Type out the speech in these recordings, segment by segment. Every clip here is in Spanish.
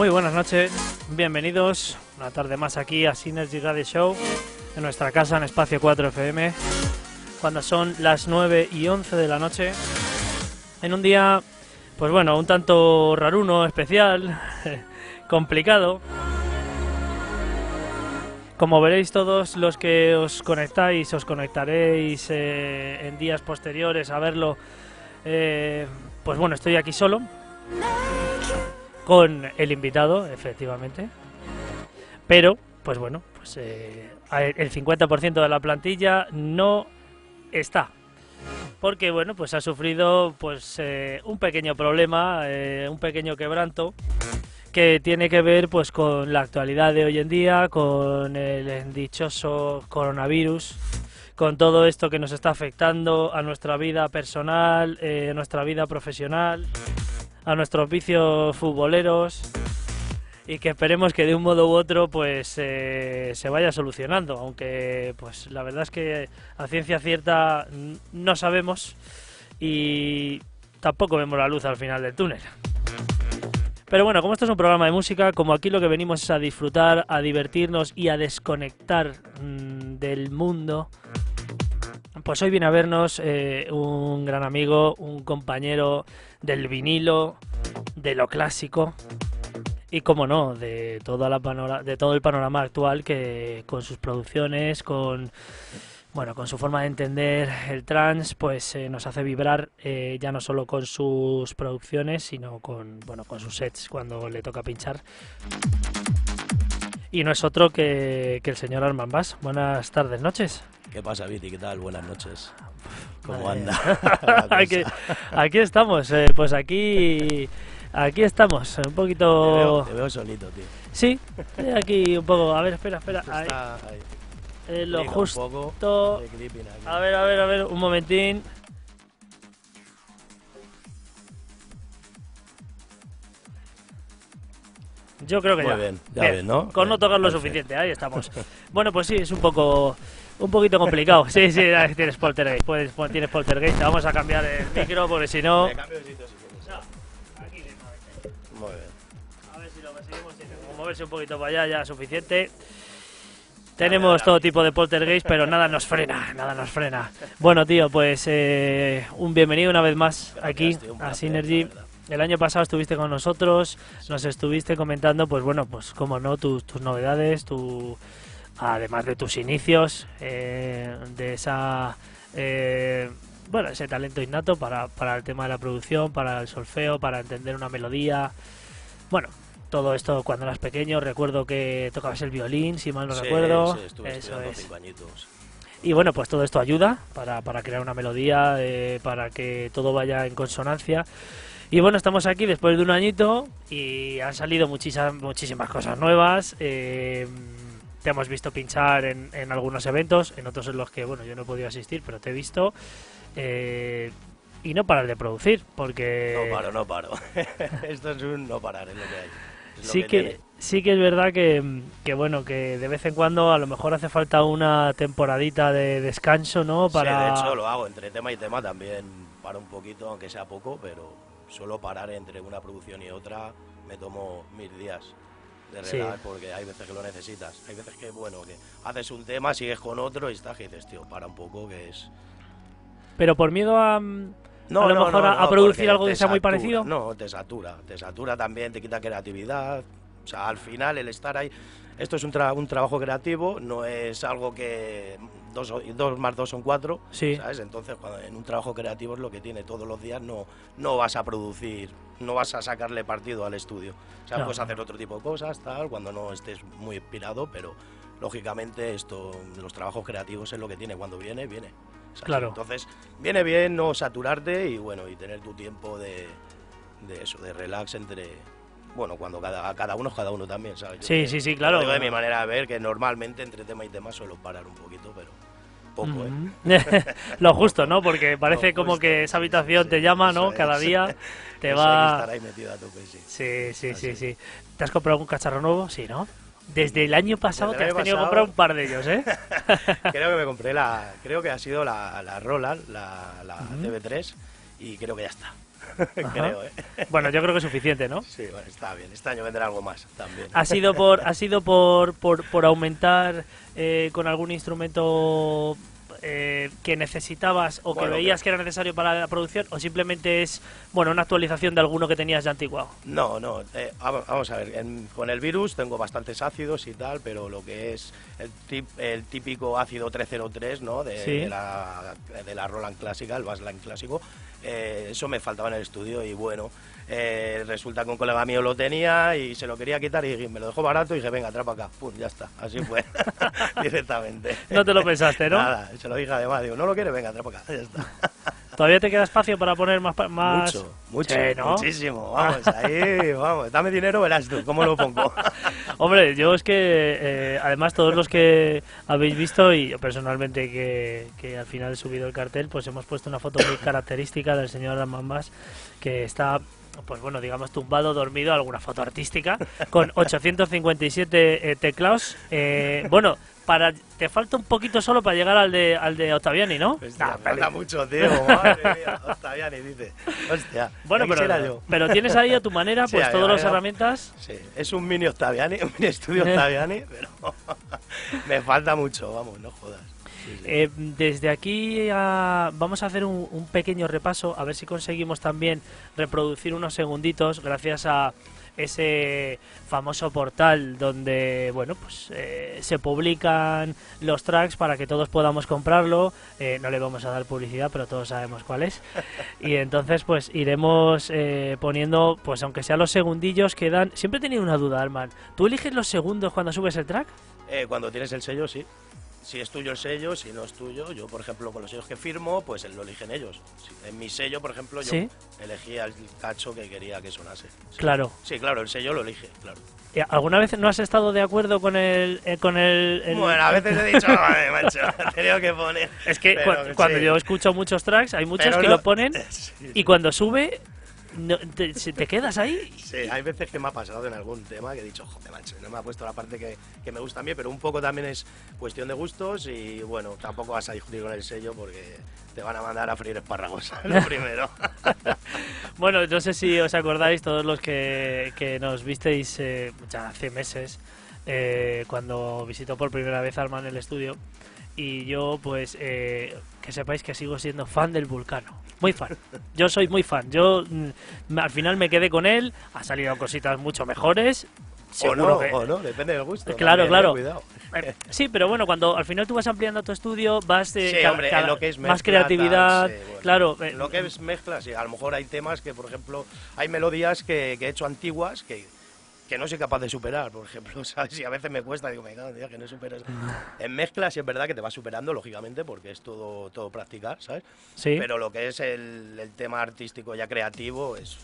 Muy buenas noches, bienvenidos una tarde más aquí a Synergy Radio Show en nuestra casa en Espacio 4 FM cuando son las 9 y 11 de la noche en un día pues bueno, un tanto raruno, especial, complicado. Como veréis todos los que os conectáis, os conectaréis eh, en días posteriores a verlo, eh, pues bueno, estoy aquí solo, con el invitado, efectivamente. Pero, pues bueno, pues eh, el 50% de la plantilla no está. Porque, bueno, pues ha sufrido pues eh, un pequeño problema, eh, un pequeño quebranto que tiene que ver pues con la actualidad de hoy en día, con el dichoso coronavirus, con todo esto que nos está afectando a nuestra vida personal, a nuestra vida profesional, a nuestros vicios futboleros y que esperemos que de un modo u otro pues eh, se vaya solucionando aunque pues la verdad es que a ciencia cierta no sabemos y tampoco vemos la luz al final del túnel. Pero bueno, como esto es un programa de música, como aquí lo que venimos es a disfrutar, a divertirnos y a desconectar mm, del mundo, pues hoy viene a vernos eh, un gran amigo, un compañero del vinilo, de lo clásico y, como no, de, toda la de todo el panorama actual que con sus producciones, con bueno, con su forma de entender el trance, pues eh, nos hace vibrar eh, ya no solo con sus producciones, sino con bueno, con sus sets cuando le toca pinchar. Y no es otro que, que el señor Arman Bass. Buenas tardes, noches. ¿Qué pasa, Viti? ¿Qué tal? Buenas noches. ¿Cómo Madre anda? aquí, estamos, eh, pues aquí aquí estamos, un Te poquito... veo, te veo solito, tío. Sí, eh, aquí un poco, a ver, espera, espera, ahí, Está ahí. eh, lo justo... poco de clipping aquí. A ver, a ver, a ver, un momentín. Yo creo que Muy ya. bien, ya ves, ¿no? Con no Bien, tocar lo suficiente, ahí estamos. bueno, pues sí, es un poco un poquito complicado. Sí, sí, tienes poltergeist, puedes, pon- tienes poltergeist. Vamos a cambiar el micro porque si no... Me cambio de sitio si quieres. Aquí directamente. Muy bien. A ver si lo conseguimos. moverse un poquito para allá ya es suficiente. Tenemos todo tipo de poltergeist, pero nada nos frena, nada nos frena. Bueno, tío, pues eh, un bienvenido una vez más Gracias, aquí a placer, Synergy. El año pasado estuviste con nosotros, nos estuviste comentando, pues bueno, pues como no, tus, tus novedades, tu, además de tus inicios, eh, de esa, eh, bueno, ese talento innato para, para el tema de la producción, para el solfeo, para entender una melodía. Bueno, todo esto cuando eras pequeño, recuerdo que tocabas el violín, si mal no Sí, recuerdo. sí, estuve Eso es. Y bueno, pues todo esto ayuda para, para crear una melodía, eh, para que todo vaya en consonancia. Y bueno, estamos aquí después de un añito y han salido muchísimas, muchísimas cosas nuevas. eh, te hemos visto pinchar en, en algunos eventos, en otros en los que, bueno, yo no he podido asistir, pero te he visto. eh, y no parar de producir, porque... No paro, no paro. Esto es un no parar, es lo que hay. Es sí que, sí que es verdad que, que, bueno que de vez en cuando a lo mejor hace falta una temporadita de descanso no para Sí, de hecho lo hago entre tema y tema también paro un poquito, aunque sea poco, pero suelo parar entre una producción y otra, me tomo mil días de Sí. relax porque hay veces que lo necesitas. Hay veces que, bueno, que haces un tema, sigues con otro y estás que dices, tío, para un poco que es... pero por miedo a mm, A lo mejor a- a producir algo que sea muy parecido. No, te satura, te satura también, te quita creatividad. O sea, al final el estar ahí, esto es un, tra- un trabajo creativo, no es algo que dos, dos más dos son cuatro, Sí. ¿sabes? Entonces, cuando en un trabajo creativo es lo que tiene todos los días, no, no vas a producir, no vas a sacarle partido al estudio. O sea, No, puedes hacer otro tipo de cosas, tal, cuando no estés muy inspirado, pero lógicamente esto, los trabajos creativos es lo que tiene, cuando viene, viene. Claro. Entonces, viene bien no saturarte y bueno, y tener tu tiempo de, de eso, de relax entre bueno, cuando cada, cada uno es cada uno también, ¿sabes? Yo Sí, sí, sí, lo claro. digo de mi manera de ver, que normalmente entre tema y tema suelo parar un poquito, pero poco, ¿eh? Lo justo no porque parece Lo como justo, que esa habitación sí, te llama no cada día te Eso va estar ahí metido a tope, sí. sí sí sí Así. sí te has comprado algún cacharro nuevo sí no desde el año pasado Desde te has tenido que comprar un par de ellos eh creo que me compré la, creo que ha sido la, la Roland, la, la Ujú. TV3, y creo que ya está. Creo, ¿eh? bueno yo creo que es suficiente no Sí, bueno, está bien. Este año vendrá algo más también. ha sido por ha sido por por, por aumentar eh, con algún instrumento eh, que necesitabas o que veías que- era necesario para la producción o simplemente es bueno una actualización de alguno que tenías ya antiguado No, no, eh, vamos a ver, en- con el virus tengo bastantes ácidos y tal, pero lo que es el, tip- el típico ácido 303, ¿no? De, Sí. de la, de la Roland clásica, el Bassline clásico, eh, eso me faltaba en el estudio y bueno, eh, resulta que un colega mío lo tenía y se lo quería quitar y me lo dejó barato y dije, venga, trapa acá, pum, ya está, así fue, directamente. no te lo pensaste no Nada, se lo dije además, digo, no lo quiere, venga, trapa acá, ya está. ¿Todavía te queda espacio para poner más... más... Mucho, mucho, Sí, ¿no? muchísimo, vamos, ahí, vamos, dame dinero, verás tú, ¿cómo lo pongo? Hombre, yo es que, eh, además, todos los que habéis visto, y yo personalmente que, que al final he subido el cartel, pues hemos puesto una foto muy característica del señor Amambas, que está, pues bueno, digamos, tumbado, dormido, alguna foto artística, con 857 eh, teclados. Eh, bueno, para te falta un poquito solo para llegar al de, al de Ottaviani, ¿no? Hostia, Nah, falta mucho, tío. Madre mía. Hostia, ni dice. Hostia. Bueno, pero, yo. pero tienes ahí a tu manera, pues todas las herramientas. Sí, es un mini Octaviani, un mini estudio Octaviani, pero me falta mucho, vamos, no jodas. Sí, sí. Eh, desde aquí a- vamos a hacer un, un pequeño repaso, a ver si conseguimos también reproducir unos segunditos gracias a ese famoso portal donde bueno pues eh, se publican los tracks para que todos podamos comprarlo Eh, no le vamos a dar publicidad pero todos sabemos cuál es y entonces pues iremos eh, poniendo pues aunque sean los segundillos que dan siempre he tenido una duda Arman ¿tú eliges los segundos cuando subes el track? Eh, cuando tienes el sello, sí. Si es tuyo el sello, si no es tuyo, yo, por ejemplo, con los sellos que firmo, pues lo eligen ellos. En mi sello, por ejemplo, yo Sí. elegí el cacho que quería que sonase. Sí. Claro Sí, claro, el sello lo elige, claro. ¿Alguna vez no has estado de acuerdo con el, eh, con el, el- Bueno, a veces he dicho, "Ay, macho, he tenido que poner. Es que Pero cuando sí. yo escucho muchos tracks, hay muchos Pero que no- lo ponen y cuando sube, no- te, si te quedas ahí. Sí, hay veces que me ha pasado en algún tema que he dicho, joder, macho, no me ha puesto la parte que, que me gusta a mí, pero un poco también es cuestión de gustos y bueno, tampoco vas a discutir con el sello porque te van a mandar a freír espárragos, lo primero. Bueno, no sé si os acordáis, todos los que, que nos visteis eh, ya hace meses, eh, cuando visitó por primera vez Arman el estudio. Y yo, pues, eh, que sepáis que sigo siendo fan del Vulcano. Muy fan. Yo soy muy fan. Yo mm, al final me quedé con él. Ha salido cositas mucho mejores. o no, que- o no, depende del gusto. Claro, también, claro. eh. Eh, Sí, pero bueno, cuando al final tú vas ampliando tu estudio, vas de Sí, cada- hombre, en cada- lo que es más mezcla, creatividad, tal, sí, bueno. claro. eh, Lo que es mezcla, sí, a lo mejor hay temas que, por ejemplo, hay melodías que, que he hecho antiguas que, que no soy capaz de superar, por ejemplo, ¿sabes? Y a veces me cuesta, digo, me cago en que no superas. En mezcla sí es verdad que te vas superando, lógicamente, porque es todo, todo practicar, ¿sabes? sí. Pero lo que es el, el tema artístico ya creativo es...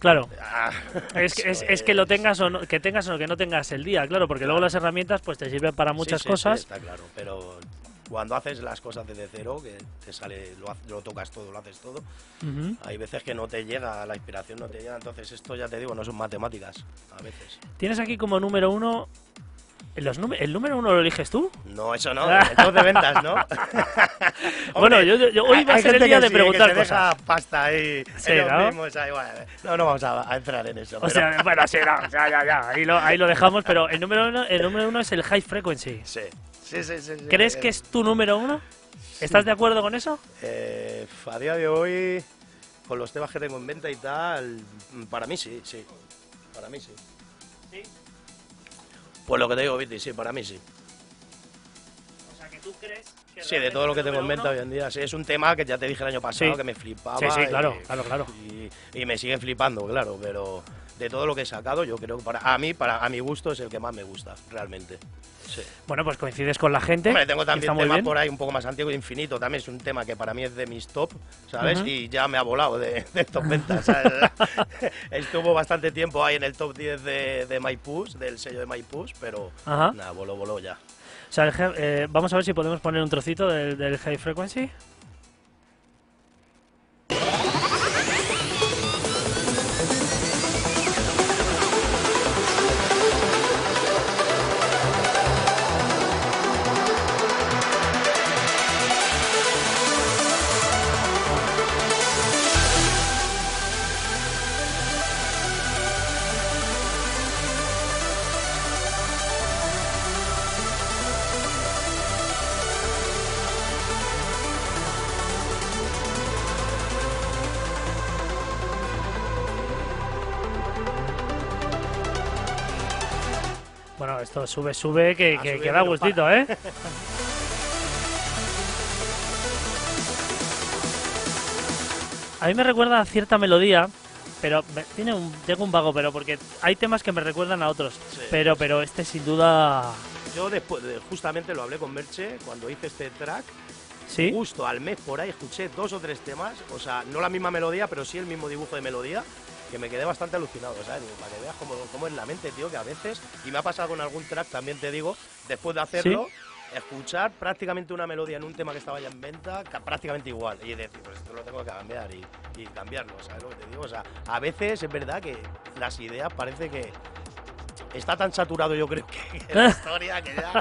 Claro. Ah, Es que, es, que lo tengas o no, que tengas o que no tengas el día, claro, porque luego las herramientas pues te sirven para muchas sí, sí, cosas. está claro, pero cuando haces las cosas desde cero, que te sale, lo, tocas todo, lo haces todo, hay veces que no te llega, la inspiración no te llega, entonces esto ya te digo, no son matemáticas, a veces. Tienes aquí como número uno. Los ¿El número uno lo eliges tú? No, eso no, el top de ventas, ¿no? Bueno, Hombre, yo- yo- hoy va a ser el día de sí, preguntar que se deja cosas. pasta ahí, Sí, ¿no? mismos ahí, bueno, no, no vamos a, a entrar en eso. O pero- sea, bueno, sí, no, ya, ya, ya. Ahí lo, ahí lo dejamos, pero el número uno, el número uno es el high frequency. sí, sí, sí, ¿Crees que es tu número uno? ¿Estás de acuerdo con eso? Eh, a día de hoy, con los temas que tengo en venta y tal, para mí sí, sí. Para mí sí. Pues lo que te digo, Viti, sí, para mí sí. O sea, que tú crees que Sí, de todo lo que tengo en venta hoy en día. Sí, es un tema que ya te dije el año pasado Sí. que me flipaba. Sí, sí, claro, y, claro, claro. Y, y me sigue flipando, claro, pero de todo lo que he sacado, yo creo que para a mí, para a mi gusto, es el que más me gusta, realmente. Sí. Bueno, pues coincides con la gente. Hombre, tengo también temas por ahí un poco más antiguo, Infinito, también es un tema que para mí es de mis top, ¿sabes? Ujú. Y ya me ha volado de, de top ventas. Estuvo bastante tiempo ahí en el top 10 de, de My Push, del sello de My Push, pero Ajá. nada, voló, voló ya. O sea, el eh, vamos a ver si podemos poner un trocito del, del high frequency. Esto sube, sube, que, que, da gustito, ¿eh? A mí me recuerda a cierta melodía, pero me- tiene un, tengo un vago, pero porque hay temas que me recuerdan a otros. Sí, pero, pero este sin duda, Yo después, de- justamente lo hablé con Merche cuando hice este track, sí. justo al mes por ahí escuché dos o tres temas, o sea, no la misma melodía, pero sí el mismo dibujo de melodía, que me quedé bastante alucinado, ¿sabes? Digo, Para que veas cómo, cómo es la mente, tío, que a veces, y me ha pasado con algún track, también te digo, después de hacerlo, escuchar prácticamente una melodía en un tema que estaba ya en venta, ca- prácticamente igual, y decir, pues esto lo tengo que cambiar y, y cambiarlo, ¿sabes lo que te digo? O sea, a veces es verdad que las ideas parece que... Está tan saturado yo creo que, que la historia que ya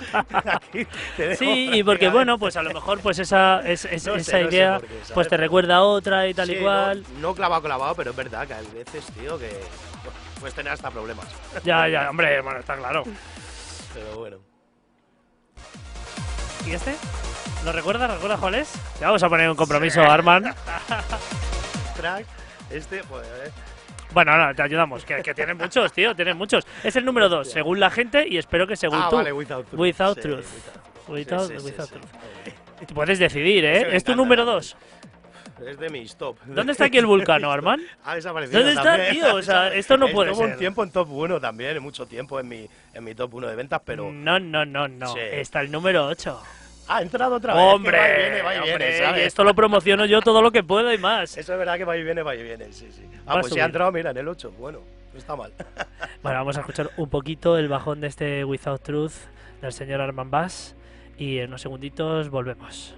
aquí te Sí, y porque bueno, pues a lo mejor pues esa, es- es- No sé, esa no sé idea pues te recuerda a otra y tal Sí, y cual. No, no clavado, clavado, pero es verdad que hay veces, tío, que puedes tener hasta problemas. Ya, ya, hombre, bueno, está claro. Pero bueno. ¿Y este? ¿Lo recuerdas? ¿Recuerdas cuál es? Te vamos a poner un compromiso, Arman. Track, este, joder, eh. Bueno, no, te ayudamos, que, que tienen muchos, tío, tienen muchos. Es el número dos, según la gente y espero que según Ah, tú. vale, Without Truth. Without Sí, Truth. Without. Sí, sí, without truth. Puedes decidir, ¿eh? ¿Es tu número dos? Es de mis top. ¿Dónde está aquí el vulcano, Arman? Ha desaparecido ¿Dónde está, también. tío? O sea, esto no puede Estuvo ser. un tiempo en top 1 también, mucho tiempo en mi, en mi top 1 de ventas, pero... No, no, no, no. Sí. Está el número 8. Ha entrado otra vez. Hombre, va y viene, va y viene, hombre, ¿sabes? y esto lo promociono yo todo lo que puedo y más. Eso es verdad que va y viene, va y viene, sí, sí. Ah, Va pues sí ha entrado, mira, en el 8. Bueno, no está mal. Bueno, vamos a escuchar un poquito el bajón de este Without Truth del señor Arman Bass y en unos segunditos volvemos.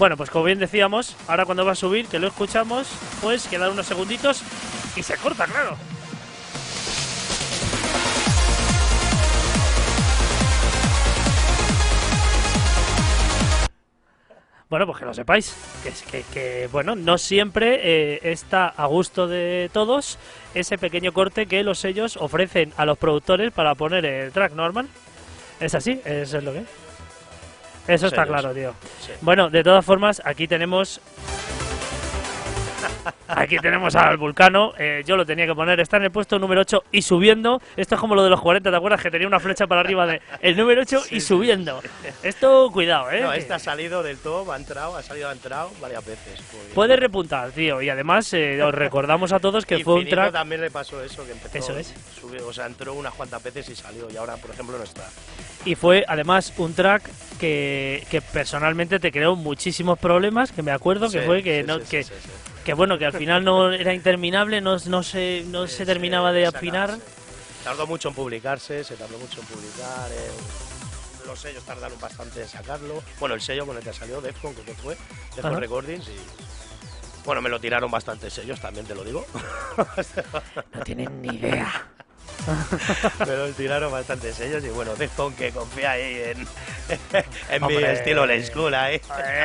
Bueno, pues como bien decíamos, ahora cuando va a subir, que lo escuchamos, pues quedan unos segunditos y se corta, claro. Bueno, pues que lo sepáis, que, bueno, no siempre eh, está a gusto de todos ese pequeño corte que los sellos ofrecen a los productores para poner el track normal. Es así, eso es lo que es. Eso está claro, tío. Sí. Bueno, de todas formas, aquí tenemos. Aquí tenemos al Vulcano. eh, yo lo tenía que poner. Está en el puesto número 8 y subiendo. Esto es como lo de los 40, ¿te acuerdas? Que tenía una flecha para arriba de el número 8 y subiendo. Esto, cuidado, ¿eh? No, este ha salido del top, ha entrado, ha salido, ha entrado varias veces. Porque- Puede repuntar, tío. Y además, eh, os recordamos a todos que Y fue un track. también le pasó eso, que empezó. Eso es. subió, o sea, entró unas cuantas veces y salió. Y ahora, por ejemplo, no está. Y fue además un track que, que personalmente te creó muchísimos problemas. Que me acuerdo que fue que, no, que. Que bueno, que al final no era interminable, no, no se, no se terminaba de afinar. Tardó mucho en publicarse, se tardó mucho en publicar. eh, los sellos tardaron bastante en sacarlo. Bueno, el sello con el que salió, Defcon, que fue, Defcon Ajá. Recordings. Y, bueno, me lo tiraron bastantes sellos, también te lo digo. No tienen ni idea. me lo tiraron bastantes sellos. Y bueno, Defcon que confía ahí en, en mi estilo old school ahí.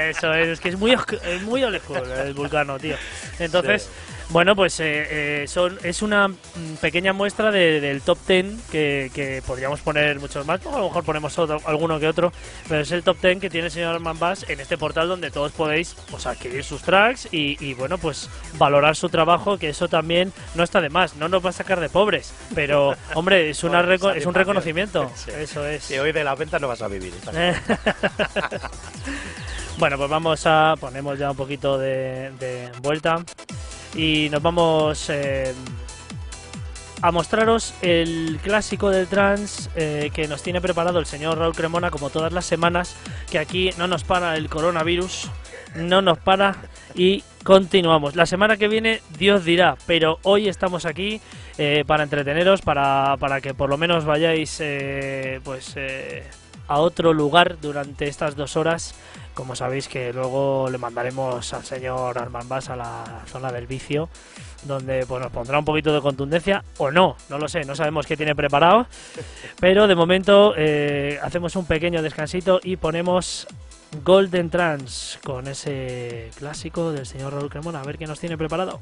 Eso es, es que es muy, muy old school el vulcano, tío. Entonces, bueno, pues eh, eh, son, es una mm, pequeña muestra de- del top 10 que, que podríamos poner muchos más, o a lo mejor ponemos otro, alguno que otro, pero es el top 10 que tiene el señor Arman Bass en este portal donde todos podéis pues, adquirir sus tracks y, y, bueno, pues valorar su trabajo, que eso también no está de más, no nos va a sacar de pobres, pero hombre, es, una Bueno, es un reconocimiento, Sí. eso es. Si hoy de las ventas no vas a vivir. bueno, pues vamos a ponemos ya un poquito de, de vuelta y nos vamos eh, a mostraros el clásico del trans eh, que nos tiene preparado el señor Raúl Cremona como todas las semanas, que aquí no nos para el coronavirus, no nos para y continuamos. La semana que viene Dios dirá, pero hoy estamos aquí eh, para entreteneros, para, para que por lo menos vayáis pues a otro lugar durante estas dos horas. Como sabéis que luego le mandaremos al señor Armand Bass a la zona del vicio, donde pues, nos pondrá un poquito de contundencia o no, no lo sé, no sabemos qué tiene preparado, pero de momento eh, hacemos un pequeño descansito y ponemos Golden Trans con ese clásico del señor Raúl Cremona, a ver qué nos tiene preparado.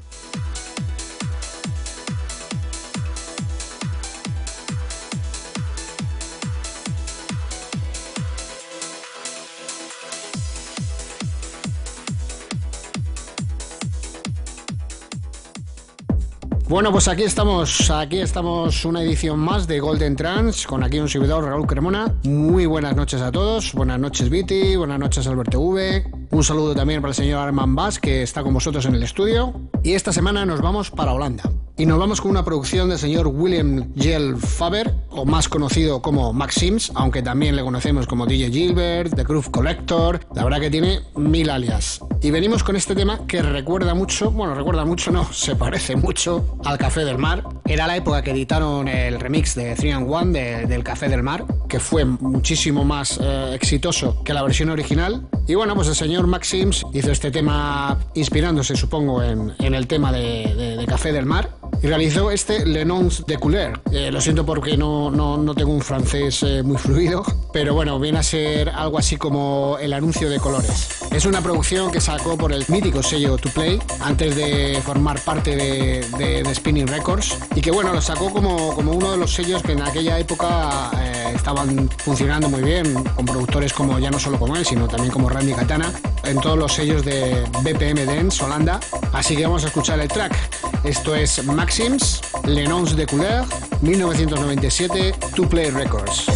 Bueno, pues aquí estamos, aquí estamos una edición más de Golden Trans, con aquí un servidor Raúl Cremona. Muy buenas noches a todos, buenas noches Viti, buenas noches Alberto V. Un saludo también para el señor Arman Bass, que está con vosotros en el estudio. Y esta semana nos vamos para Holanda. Y nos vamos con una producción del señor William Gel Faber, o más conocido como Max Sims, aunque también le conocemos como DJ Gilbert, The Groove Collector. La verdad que tiene mil alias. Y venimos con este tema que recuerda mucho, bueno, recuerda mucho, no, se parece mucho al Café del Mar. Era la época que editaron el remix de 3 and 1 de- del Café del Mar, que fue muchísimo más eh, exitoso que la versión original. Y bueno, pues el señor Max Sims hizo este tema inspirándose, supongo, en, en el tema de, de- Café del Mar. Y realizó este Le Nons de Couleur. Lo siento porque no, no, no tengo un francés eh, muy fluido, pero bueno, viene a ser algo así como el anuncio de colores. Es una producción que sacó por el mítico sello To Play antes de formar parte de, de- Spinning Records y que bueno, lo sacó como, como uno de los sellos que en aquella época eh, estaban funcionando muy bien con productores como ya no solo como él, sino también como Randy Katana en todos los sellos de BPM Dance Holanda. Así que vamos a escuchar el track. Esto es Maxims, Le Nons de Couleur, 1997, To Play Records.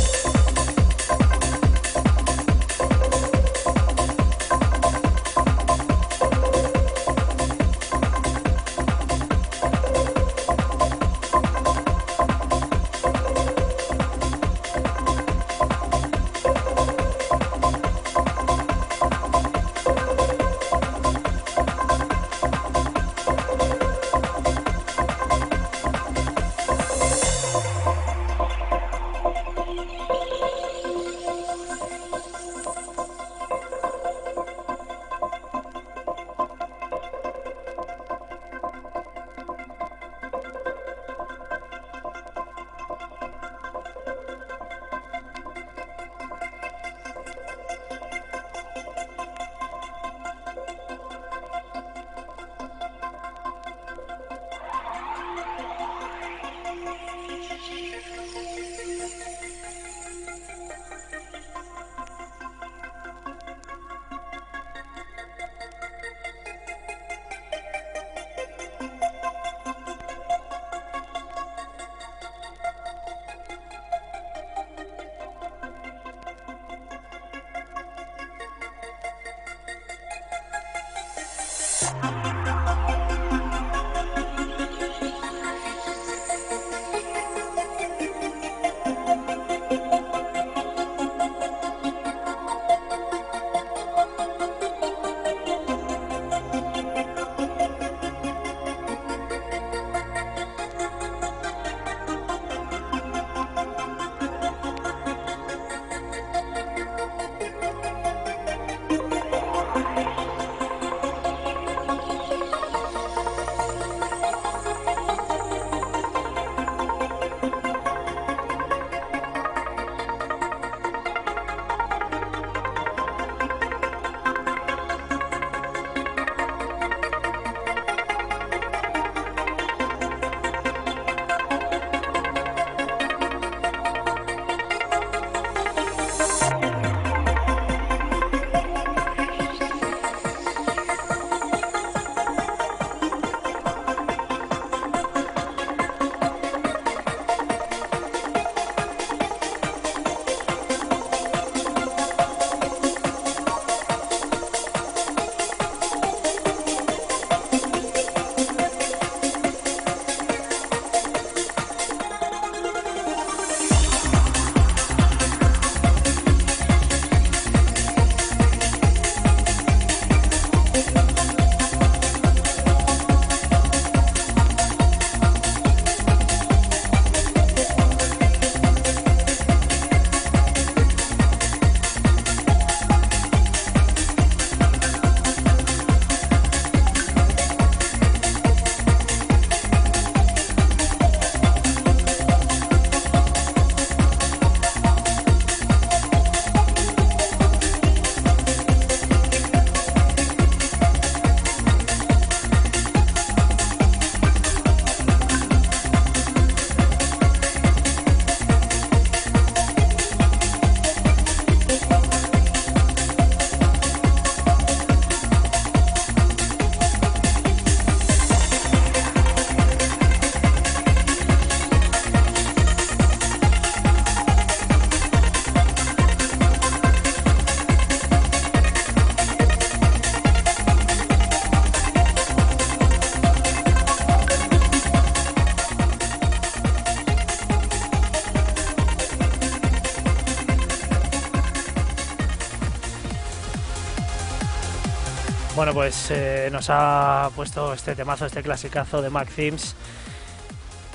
Bueno, pues eh, nos ha puesto este temazo, este clasicazo de Mac Themes.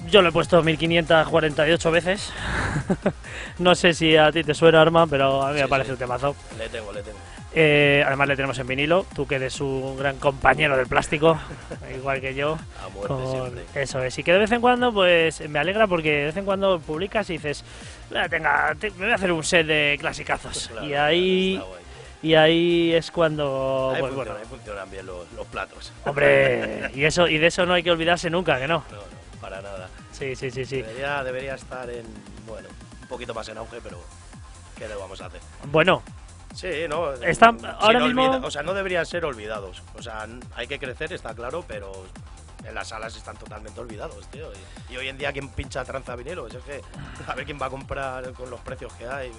Yo lo he puesto 1548 veces. no sé si a ti te suena, Arma, pero a mí me parece sí. un temazo. Le tengo, le tengo. Eh, además le tenemos en vinilo, tú que eres un gran compañero del plástico, igual que yo. A muerte con- siempre. Eso es, y que de vez en cuando pues me alegra porque de vez en cuando publicas y dices, "Ah, tenga, te- me voy a hacer un set de clasicazos. Claro, y ahí. Y ahí es cuando Ahí, pues, funciona, bueno, ahí funcionan bien los, los platos. hombre, y eso y de eso no hay que olvidarse nunca, que no. No, no, para nada. Sí, sí, sí, sí. Debería, debería estar en, bueno, un poquito más en auge, pero ¿qué le vamos a hacer? Bueno, Sí, no. Están- ahora mismo- olvida- O sea, no deberían ser olvidados. O sea, hay que crecer, está claro, pero en las salas están totalmente olvidados, tío. Y, y hoy en día, ¿quién pincha tranza vinilo? Es que, a ver quién va a comprar con los precios que hay.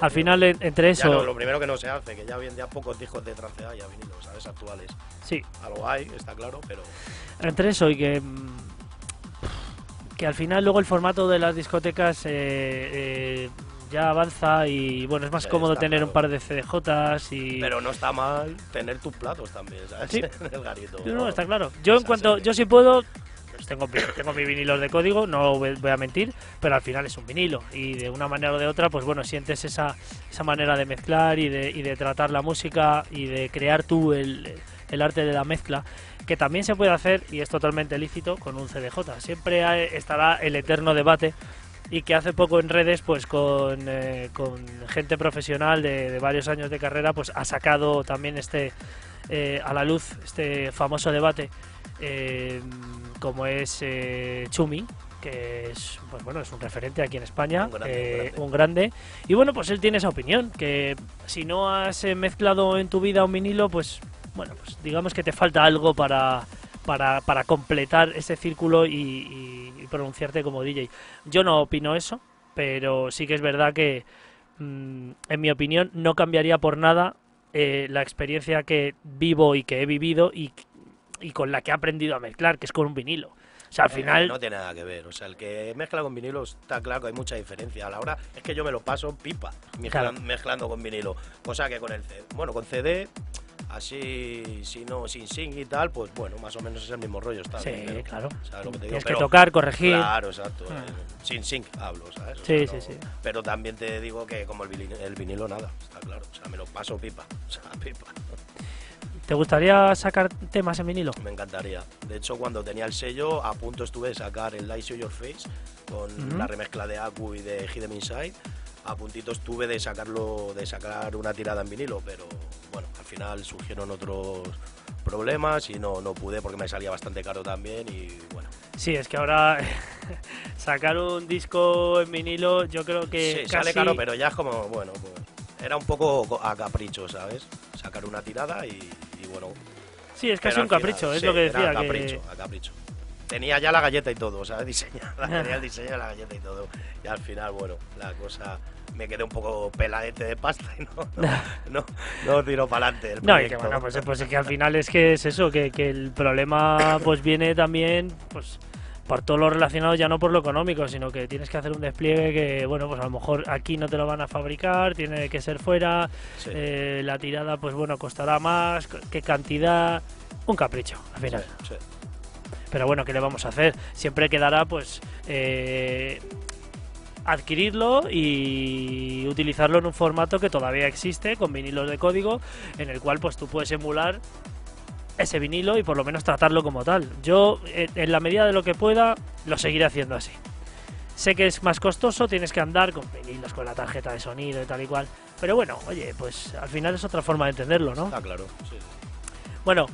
Al final en- entre Ya no, eso, lo primero que no se hace, que ya hoy en día pocos discos de trance hay a vinilo, ¿sabes? Actuales. sí, Algo hay, está claro, pero. entre eso y que mm, que al final luego el formato de las discotecas eh, eh, ya avanza y bueno es más Sí, cómodo tener claro. un par de CDJs y Pero no está mal tener tus platos también, ¿sabes? Sí. En el garito. No, no, está claro. Yo en cuanto, serie. yo si puedo, tengo, tengo mi vinilos de código, no voy a mentir, pero al final es un vinilo y de una manera o de otra, pues bueno, sientes esa, esa manera de mezclar y de, y de tratar la música y de crear tú el, el arte de la mezcla, que también se puede hacer y es totalmente lícito con un CDJ. Siempre estará el eterno debate y que hace poco en redes, pues con, eh, con gente profesional de, de varios años de carrera, pues ha sacado también este eh, a la luz este famoso debate, eh, como es eh, Chumi, que es pues bueno es un referente aquí en España, Un grande, eh, un grande. un grande. y bueno pues él tiene esa opinión que si no has eh, mezclado en tu vida un vinilo, pues bueno pues digamos que te falta algo para para, para completar ese círculo y, y- y pronunciarte como DJ. Yo no opino eso, pero sí que es verdad que, mm, en mi opinión, no cambiaría por nada eh, la experiencia que vivo y que he vivido y, y con la que he aprendido a mezclar, que es con un vinilo. O sea, al Eh, final... No tiene nada que ver. O sea, el que mezcla con vinilo está claro que hay mucha diferencia. A la hora es que yo me lo paso pipa mezclan- Claro. mezclando con vinilo. Cosa que con el CD. Bueno, con CD, así, si no, sin sync y tal, pues bueno, más o menos es el mismo rollo. Está Sí, bien, claro. ¿sabes lo que te digo? Tienes que Pero- tocar, corregir. Claro, exacto. Ah. eh, Sin sync hablo, ¿sabes? O Sí, sea, sí, sí. Pero también te digo que como el vinilo, el vinilo nada, está claro. O sea, me lo paso pipa. O sea, pipa. ¿Te gustaría sacar temas en vinilo? Me encantaría. De hecho, cuando tenía el sello, a punto estuve de sacar el Light Show Your Face con Ujú. la remezcla de Aku y de Hidden Inside. A puntito estuve de sacarlo, de sacar una tirada en vinilo, pero bueno, al final surgieron otros problemas y no, no pude porque me salía bastante caro también y bueno. Sí, es que ahora sacar un disco en vinilo yo creo que sí, sale casi- caro, pero ya es como, bueno, pues, era un poco co- a capricho, ¿sabes? Sacar una tirada y bueno, Sí, es casi un al final, capricho, es sí, lo que decía. A que- capricho, a capricho. Tenía ya la galleta y todo, ¿sabes? Diseñada. Tenía el diseño de la galleta y todo. Y al final, bueno, la cosa me quedé un poco peladete de pasta y no, no, no, no tiro para adelante. No, y que bueno, pues, pues es que al final es que es eso, que, que el problema pues viene también pues por todo lo relacionado ya no por lo económico, sino que tienes que hacer un despliegue que, bueno, pues a lo mejor aquí no te lo van a fabricar, tiene que ser fuera, Sí. eh, la tirada pues bueno, costará más, qué cantidad, un capricho al final. Sí, sí. Pero bueno, ¿qué le vamos a hacer? Siempre quedará pues eh, adquirirlo y utilizarlo en un formato que todavía existe, con vinilos de código, en el cual pues tú puedes emular ese vinilo y por lo menos tratarlo como tal. Yo, eh, en la medida de lo que pueda, lo seguiré haciendo así. Sé que es más costoso, tienes que andar con vinilos, con la tarjeta de sonido y tal y cual. Pero bueno, oye, pues al final es otra forma de entenderlo, ¿no? Está claro. sí. Bueno,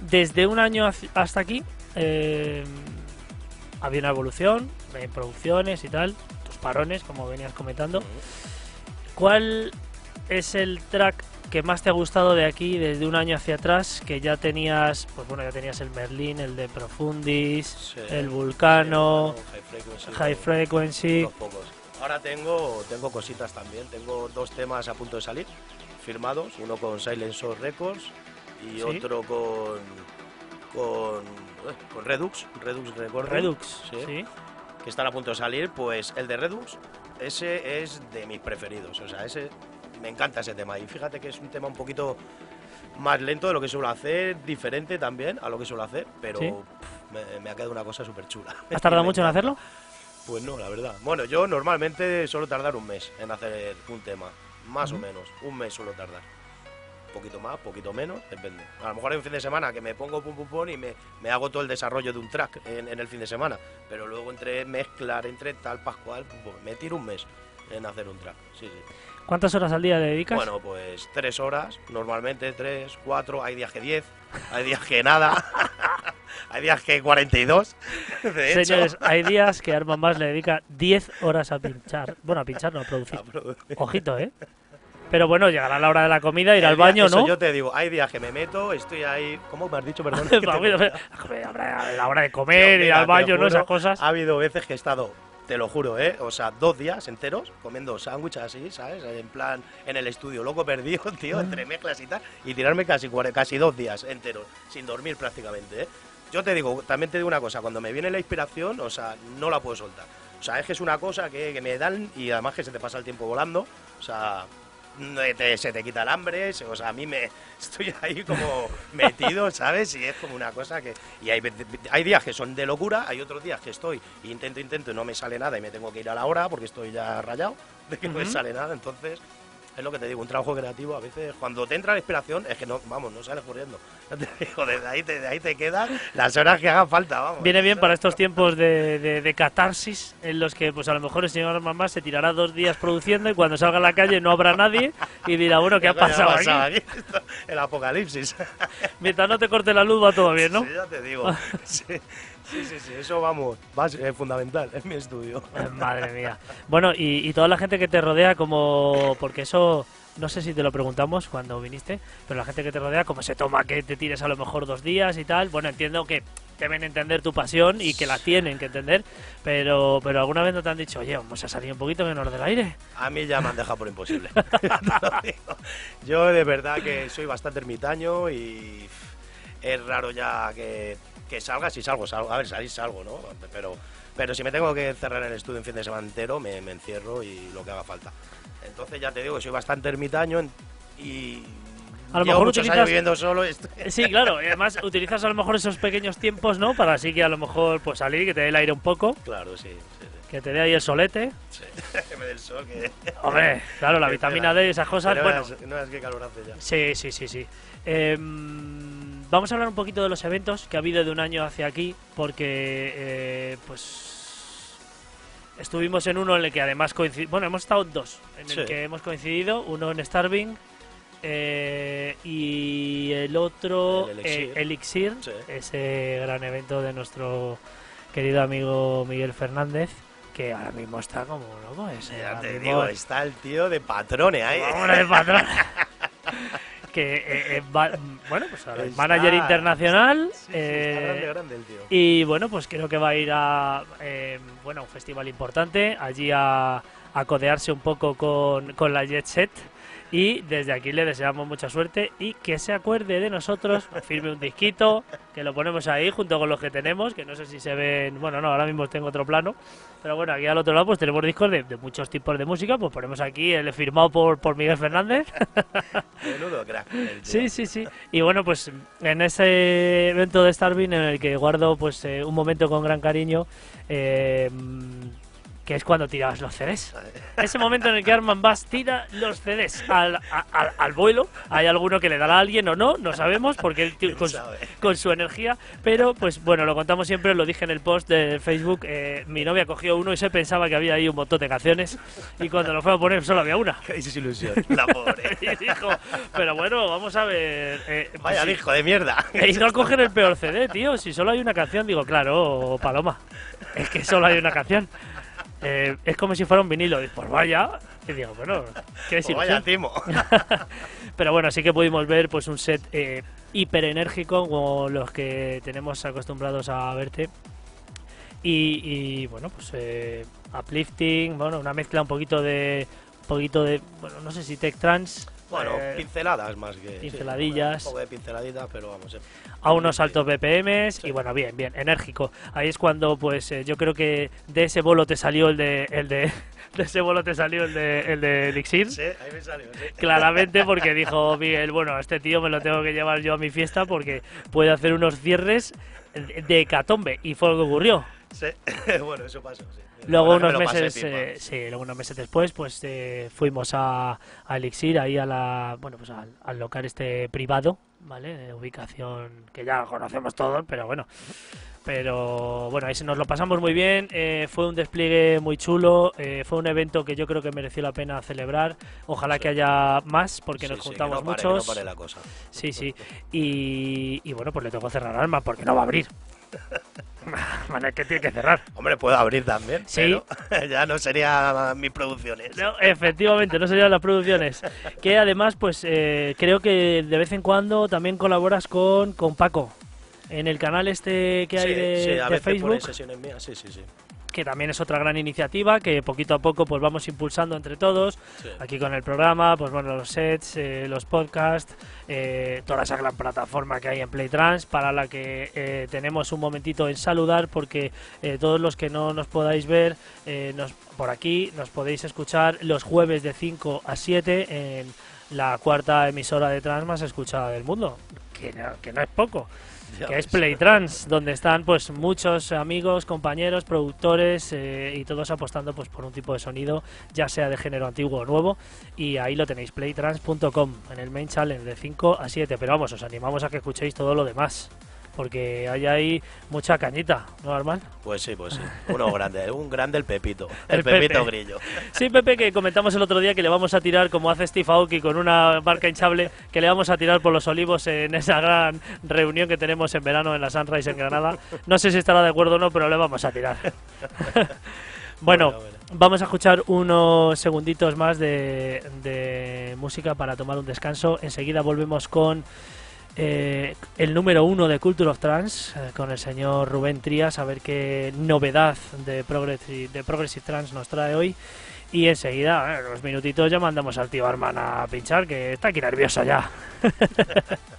desde un año hasta aquí eh, había una evolución en producciones y tal, tus parones, como venías comentando. ¿Cuál es el track que más te ha gustado de aquí desde un año hacia atrás? Que ya tenías, pues bueno, ya tenías el Merlin, el de Profundis, Sí. el Vulcano, High Frequency. High Frequency. Ahora tengo, tengo cositas también. Tengo dos temas a punto de salir, firmados. Uno con Silent Soul Records y Sí. otro con, con, eh, con Redux, Redux Recording. Redux, sí, sí. que están a punto de salir, pues el de Redux, ese es de mis preferidos, o sea, ese me encanta ese tema y fíjate que es un tema un poquito más lento de lo que suelo hacer, diferente también a lo que suelo hacer, pero Sí. pff, me, me ha quedado una cosa súper chula. ¿Has tardado mucho en hacerlo? Pues no, la verdad. Bueno, yo normalmente suelo tardar un mes en hacer un tema, más o Ujú. menos, un mes suelo tardar. Poquito más, poquito menos, depende. A lo mejor hay un fin de semana que me pongo pum pum pum y me, me hago todo el desarrollo de un track en, en el fin de semana. Pero luego entre mezclar, entre tal, pascual, pum, pum, me tiro un mes en hacer un track. Sí, sí. ¿Cuántas horas al día le dedicas? Bueno, pues tres horas, normalmente tres, cuatro, hay días que diez, hay días que nada, hay días que 42. De hecho, Señores, hay días que Arman Bass le dedica 10 horas a pinchar. Bueno, a pinchar, no a producir. a producir. Ojito, ¿eh? Pero bueno, llegará la hora de la comida, ir al baño, eso ¿no? Yo te digo, hay días que me meto, estoy ahí. ¿Cómo me has dicho, perdón? La hora de comer, Tío, ir al baño, ¿no? Esas cosas. Ha habido veces que he estado, te lo juro, ¿eh? O sea, dos días enteros comiendo sándwiches así, ¿sabes? En plan, en el estudio, loco perdido, tío, entre mezclas y tal. Y tirarme casi, casi dos días enteros, sin dormir prácticamente, ¿eh? Yo te digo, también te digo una cosa, cuando me viene la inspiración, o sea, no la puedo soltar. O sea, es que es una cosa que, que me dan y además que se te pasa el tiempo volando. O sea, te- se te quita el hambre, o sea, a mí me estoy ahí como metido, ¿sabes? Y es como una cosa que... Y hay, hay días que son de locura, hay otros días que estoy, intento, intento y no me sale nada y me tengo que ir a la hora porque estoy ya rayado de que no me sale nada, entonces... Es lo que te digo, un trabajo creativo a veces, cuando te entra la inspiración, es que no, vamos, no sales corriendo. Te digo, desde ahí te, de ahí te quedan las horas que hagan falta, vamos. Viene bien para estos tiempos de, de- de catarsis en los que pues a lo mejor el señor Bass se tirará dos días produciendo y cuando salga a la calle no habrá nadie y dirá, bueno, ¿qué ha pasado pasado aquí? Esto- El apocalipsis. Mientras no te corte la luz va todo bien, ¿no? Sí, ya te digo. Sí, sí, sí, sí, eso vamos, va a ser fundamental en mi estudio. Madre mía. Bueno, y, y toda la gente que te rodea, como. Porque eso. No sé si te lo preguntamos cuando viniste, pero la gente que te rodea, ¿cómo se toma que te tires a lo mejor dos días y tal? Bueno, entiendo que deben entender tu pasión y que la tienen que entender, pero, pero alguna vez no te han dicho, oye, vamos a salir un poquito menos del aire. A mí ya me han dejado por imposible. Yo de verdad que soy bastante ermitaño y es raro ya que, que salga. Si salgo, salgo. A ver, salir salgo, ¿no? Pero, pero si me tengo que cerrar el estudio en fin de semana entero, me, me encierro y lo que haga falta. Entonces ya te digo que soy bastante ermitaño y... A lo llevo mejor utilizas- años viviendo solo. esto- Sí, claro, y además utilizas a lo mejor esos pequeños tiempos, ¿no? Para así que a lo mejor pues salir, que te dé el aire un poco, Claro, sí, sí, que te dé ahí el solete. sí. que me dé el sol, que... Hombre, claro, la vitamina. D y esas cosas, Pero bueno, no veas qué calor hace ya. Sí, sí, sí, sí. Em, vamos a hablar un poquito de los eventos que ha habido de un año hacia aquí, porque eh, pues estuvimos en uno en el que además coincidimos, bueno, hemos estado en dos, en Sí. el que hemos coincidido, uno en Starving eh, y el otro El eh, Elixir. Sí. ese gran evento de nuestro querido amigo Miguel Fernández, que ahora mismo está como loco. ese Ya te digo, está el tío de patrones ahí. Vámonos de. que eh, eh, va- bueno, pues ahora es manager internacional. Sí, sí, eh, está grande, grande el tío. y bueno, pues creo que va a ir a eh, bueno, un festival importante, allí a, a codearse un poco con, con la Jet Set. Y desde aquí le deseamos mucha suerte y que se acuerde de nosotros, firme un disquito, que lo ponemos ahí junto con los que tenemos, que no sé si se ven, bueno, no, ahora mismo tengo otro plano, pero bueno, aquí al otro lado pues tenemos discos de, de muchos tipos de música, pues ponemos aquí el firmado por, por Miguel Fernández. Menudo. Sí, sí, sí. Y bueno, pues en ese evento de Starving en el que guardo pues eh, un momento con gran cariño, eh, que es cuando tirabas los CDs. Ese momento en el que Arman Bass tira los CDs al, a- al- al vuelo. Hay alguno que le dará a alguien o no, no sabemos, porque él con, su- con su energía. Pero pues bueno, lo contamos siempre, lo dije en el post de Facebook. eh, mi novia cogió uno y se pensaba que había ahí un montón de canciones. Y cuando lo fue a poner solo había una. Qué desilusión. La pobre. Y dijo, pero bueno, vamos a ver. eh, pues Vaya sí, hijo de mierda. He ido a coger el peor CD, tío. Si solo hay una canción, digo, claro, Paloma. Es que solo hay una canción. Eh, es como si fuera un vinilo. Digo, pues vaya. Y digo, bueno, qué Pues vaya timo. Pero bueno, sí que pudimos ver pues un set eh, hiper enérgico como los que tenemos acostumbrados a verte. Y, y, bueno, pues eh, uplifting, bueno, una mezcla un poquito de. Un poquito de. Bueno, no sé si tech trans. Bueno, eh, pinceladas más que. sí, pinceladillas. un poco de pinceladitas, pero vamos. eh. a unos altos BPMs Sí. y bueno, bien, bien, enérgico. Ahí es cuando pues eh, yo creo que de ese bolo te salió el de el de, de ese bolo te salió el de el de Elixir. Sí, ahí me salió, sí. Claramente porque dijo Miguel, bueno, este tío me lo tengo que llevar yo a mi fiesta porque puede hacer unos cierres de hecatombe y fue lo que ocurrió. Sí. bueno, eso pasó, sí. Luego unos me meses, eh, sí, luego unos meses después, pues eh, fuimos a, a Elixir, ahí a la, bueno, pues al, al local este privado, ¿vale? De ubicación que ya conocemos todos, pero bueno. Pero bueno, ahí se nos lo pasamos muy bien, eh, fue un despliegue muy chulo, eh, fue un evento que yo creo que mereció la pena celebrar. Ojalá Sí. que haya más, porque Sí, nos sí, juntamos no pare, que no muchos. pare la cosa. Sí, sí. Y, y bueno, pues le tocó cerrar alma porque no va a abrir. Bueno, es que tiene que cerrar. Hombre, puedo abrir también. Sí. pero ya no sería mis producciones. No, efectivamente, no serían las producciones. Que además, pues eh, creo que de vez en cuando también colaboras con, con Paco. En el canal este que hay sí, de, sí, a de veces pone Facebook, sesiones mías, sí, sí, sí. Que también es otra gran iniciativa que poquito a poco pues vamos impulsando entre todos. Sí. Aquí con el programa, pues bueno, los sets, eh, los podcasts, eh, toda esa gran plataforma que hay en Playtrans, para la que eh, tenemos un momentito en saludar, porque eh, todos los que no nos podáis ver eh, nos, por aquí nos podéis escuchar los jueves de 5 a 7 en la cuarta emisora de trans más escuchada del mundo, que no, que no es poco que es. Playtrans, donde están pues muchos amigos, compañeros, productores eh, y todos apostando pues por un tipo de sonido, ya sea de género antiguo o nuevo, y ahí lo tenéis, playtrans.com, en el main challenge de 5 a 7, pero vamos, os animamos a que escuchéis todo lo demás, porque hay ahí mucha cañita, ¿no, Armand? Pues sí, pues sí. Uno grande, un grande el Pepito. El, El Pepito Pepe. Grillo. Sí, Pepe, que comentamos el otro día que le vamos a tirar, como hace Steve Aoki con una barca hinchable, que le vamos a tirar por los olivos en esa gran reunión que tenemos en verano en la Sunrise en Granada. No sé si estará de acuerdo o no, pero le vamos a tirar. bueno, Bueno, bueno. vamos a escuchar unos segunditos más de, de música para tomar un descanso. Enseguida volvemos con eh, el número uno de Culture of Trance eh, con el señor Rubén Trías, a ver qué novedad de Progressive, de Progressive Trance nos trae hoy. Y enseguida, en unos minutitos, ya mandamos al tío Arman a pinchar, que está aquí nerviosa ya.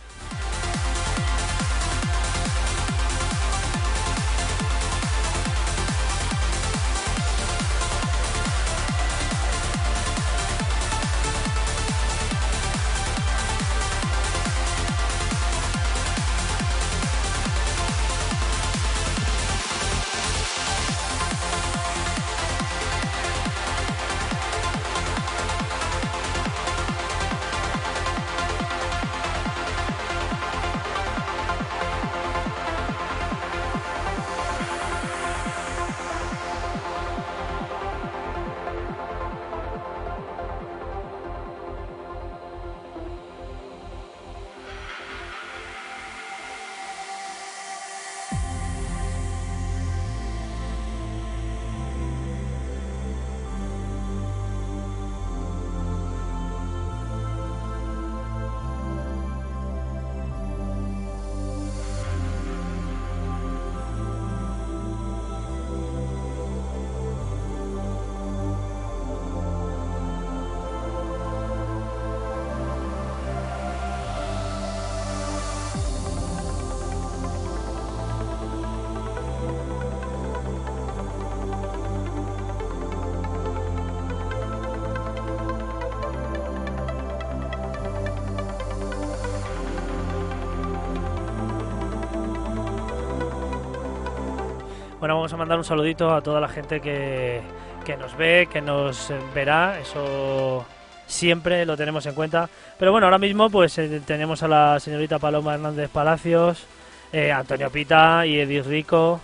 Bueno, vamos a mandar un saludito a toda la gente que, que nos ve, que nos verá, eso siempre lo tenemos en cuenta. Pero bueno, ahora mismo pues eh, tenemos a la señorita Paloma Hernández Palacios, eh, Antonio Pita y Edith Rico,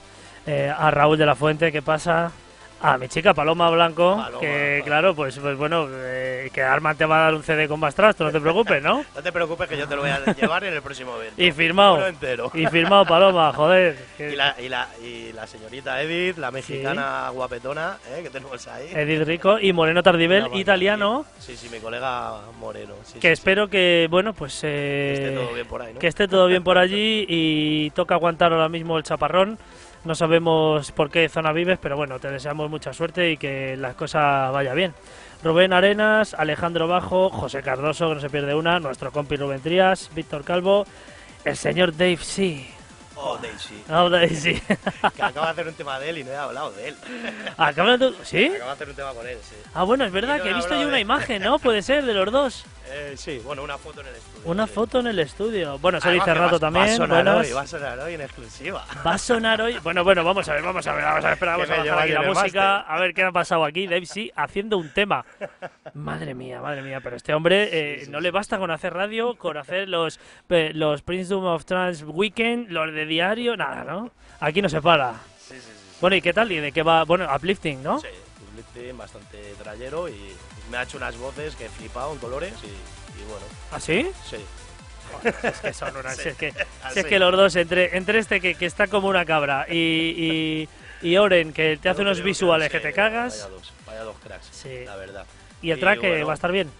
eh, a Raúl de la Fuente, ¿qué pasa? A mi chica Paloma Blanco, Paloma, que Paloma. claro, pues, pues bueno, eh, que Arman te va a dar un CD con más no te preocupes, ¿no? No te preocupes que yo te lo voy a llevar en el próximo evento. Y firmado. Entero. Y firmado Paloma, joder. que- Y la, y, la, y la señorita Edith, la mexicana guapetona, ¿eh? que tenemos ahí. Edith Rico y Moreno Tardivel, italiano, Sí, sí, mi colega Moreno. sí, que sí, espero que, bueno, pues... Que esté eh, todo bien por ahí, ¿no? que esté todo bien por allí y toca aguantar ahora mismo el chaparrón. No sabemos por qué zona vives, pero bueno, te deseamos mucha suerte y que las cosas vaya bien. Rubén Arenas, Alejandro Bajo, José Cardoso, que no se pierde una, nuestro compi Rubén Trías, Víctor Calvo, el señor Dave C. Oh, Daisy. Dave C. Que acaba de hacer un tema de él y no he hablado de él. Acaba de- ¿Sí? Acaba de hacer un tema con él, sí. Ah, bueno, es verdad no que he visto yo una imagen, ¿no? Puede ser, de los dos. Eh, sí, bueno, una foto en el estudio. Una foto en el estudio. Bueno, se dice rato también. Va a sonar buenas. hoy, va a sonar hoy en exclusiva. Va a sonar hoy. Bueno, bueno, vamos a ver, vamos a ver, vamos a esperar, vamos a bajar aquí la música, a ver qué ha pasado aquí. Dave sí haciendo un tema. Madre mía, madre mía, pero este hombre eh, Sí, sí, no sí. le basta con hacer radio, con hacer los, pe- los Prince of Trans Weekend, los de diario, nada, ¿no? Aquí no se para. Sí, sí, sí. Bueno, ¿y qué tal? ¿Y de qué va? Bueno, uplifting, ¿no? Sí, un lifting bastante trayero y me ha hecho unas voces que he flipado en colores y, y bueno, ¿Ah, sí? sí. Es que son unas. Si es que, si es Así. que los dos, entre, entre este que, que está como una cabra y, y, y Oren, que te hace unos visuales que sí, te cagas, Vaya dos, vaya dos cracks, Sí. la verdad. y el track bueno. va a estar bien.